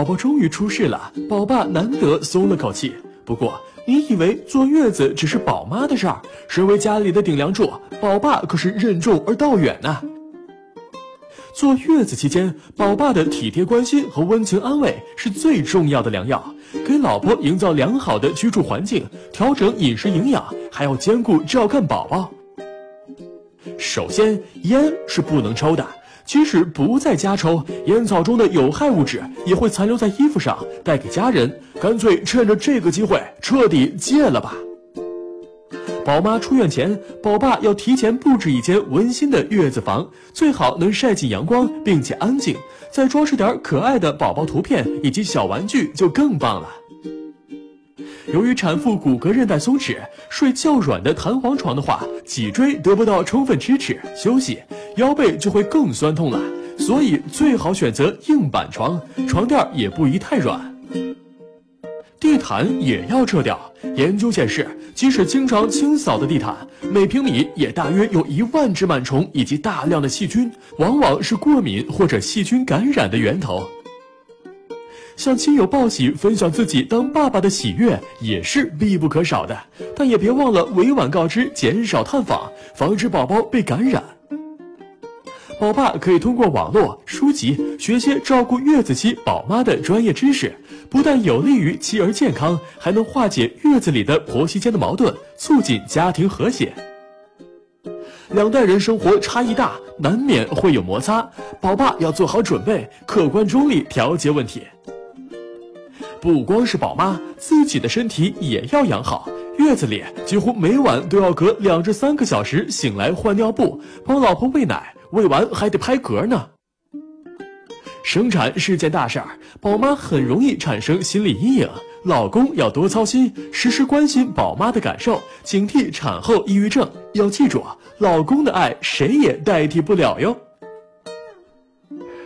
宝宝终于出世了，宝爸难得松了口气。不过，你以为坐月子只是宝妈的事儿？身为家里的顶梁柱，宝爸可是任重而道远呐。坐月子期间，宝爸的体贴关心和温情安慰是最重要的良药。给老婆营造良好的居住环境，调整饮食营养，还要兼顾照看宝宝。首先，烟是不能抽的。即使不在家抽，烟草中的有害物质也会残留在衣服上，带给家人。干脆趁着这个机会彻底戒了吧。宝妈出院前，宝爸要提前布置一间温馨的月子房，最好能晒进阳光，并且安静。再装饰点可爱的宝宝图片以及小玩具，就更棒了。由于产妇骨骼韧带松弛，睡较软的弹簧床的话，脊椎得不到充分支持休息，腰背就会更酸痛了。所以最好选择硬板床，床垫也不宜太软。地毯也要撤掉。研究显示，即使经常清扫的地毯，每平米也大约有一万只螨虫以及大量的细菌，往往是过敏或者细菌感染的源头。向亲友报喜、分享自己当爸爸的喜悦也是必不可少的，但也别忘了委婉告知，减少探访，防止宝宝被感染。宝爸可以通过网络、书籍学些照顾月子期宝妈的专业知识，不但有利于妻儿健康，还能化解月子里的婆媳间的矛盾，促进家庭和谐。两代人生活差异大，难免会有摩擦，宝爸要做好准备，客观中立调节问题。不光是宝妈，自己的身体也要养好。月子里几乎每晚都要隔两至三个小时醒来换尿布，帮老婆喂奶。喂完还得拍嗝呢。生产是件大事儿，宝妈很容易产生心理阴影，老公要多操心，时时关心宝妈的感受，警惕产后抑郁症。要记住，老公的爱谁也代替不了哟。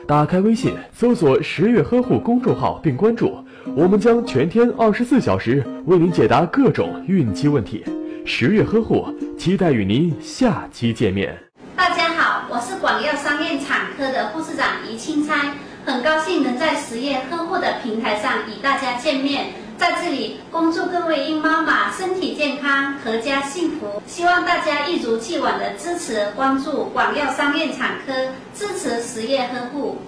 打开微信，搜索“十月呵护”公众号并关注，我们将全天二十四小时为您解答各种孕期问题。十月呵护，期待与您下期见面。大家好，我是广药三院产科的护士长于青钗，很高兴能在十月呵护的平台上与大家见面。在这里恭祝各位孕妈妈身体健康，阖家幸福。希望大家一如既往的支持关注广药商院产科，支持实业呵护。